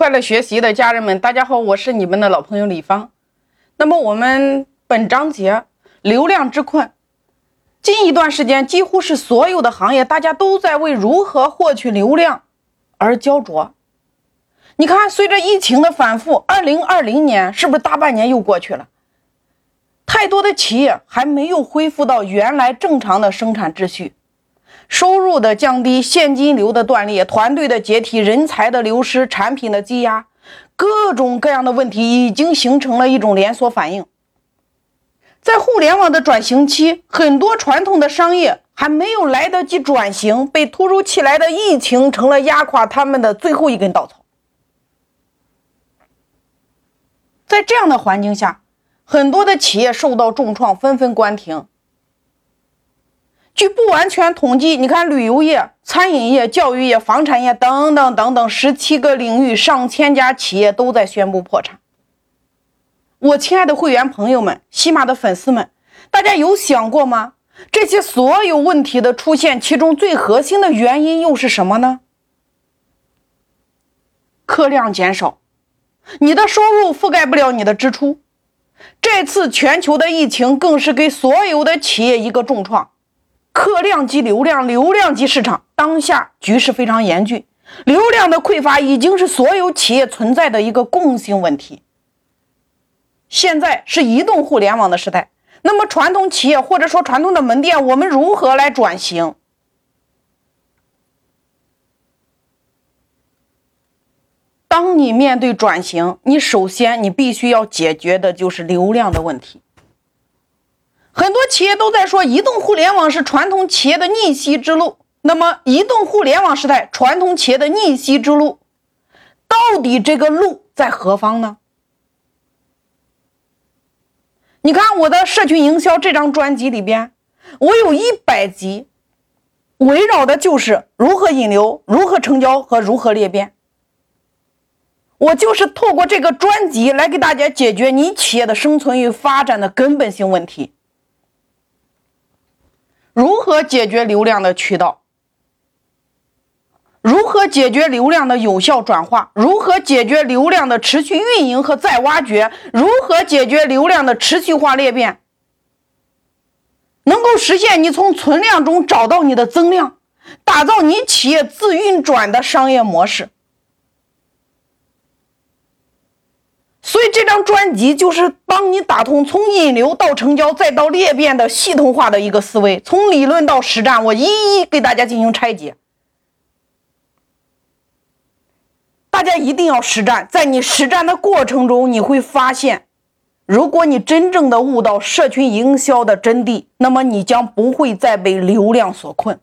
快乐学习的家人们，大家好，我是你们的老朋友李芳。那么我们本章节流量之困，近一段时间几乎是所有的行业，大家都在为如何获取流量而焦灼。你看，随着疫情的反复，二零二零年是不是大半年又过去了？太多的企业还没有恢复到原来正常的生产秩序。收入的降低，现金流的断裂，团队的解体，人才的流失，产品的积压，各种各样的问题已经形成了一种连锁反应。在互联网的转型期，很多传统的商业还没有来得及转型，被突如其来的疫情成了压垮他们的最后一根稻草。在这样的环境下，很多的企业受到重创，纷纷关停。据不完全统计，你看旅游业、餐饮业、教育业、房产业等等等等十七个领域，上千家企业都在宣布破产。我亲爱的会员朋友们，喜马的粉丝们，大家有想过吗？这些所有问题的出现，其中最核心的原因又是什么呢？客量减少，你的收入覆盖不了你的支出。这次全球的疫情更是给所有的企业一个重创。客量及流量，流量及市场，当下局势非常严峻，流量的匮乏已经是所有企业存在的一个共性问题。现在是移动互联网的时代，那么传统企业或者说传统的门店，我们如何来转型？当你面对转型，你首先你必须要解决的就是流量的问题。很多企业都在说，移动互联网是传统企业的逆袭之路。那么，移动互联网时代，传统企业的逆袭之路，到底这个路在何方呢？你看我的社群营销这张专辑里边，我有一百集，围绕的就是如何引流、如何成交和如何裂变。我就是透过这个专辑来给大家解决你企业的生存与发展的根本性问题。如何解决流量的渠道？如何解决流量的有效转化？如何解决流量的持续运营和再挖掘？如何解决流量的持续化裂变？能够实现你从存量中找到你的增量，打造你企业自运转的商业模式。所以这张专辑就是帮你打通从引流到成交再到裂变的系统化的一个思维，从理论到实战，我一一给大家进行拆解。大家一定要实战，在你实战的过程中，你会发现，如果你真正的悟到社群营销的真谛，那么你将不会再被流量所困。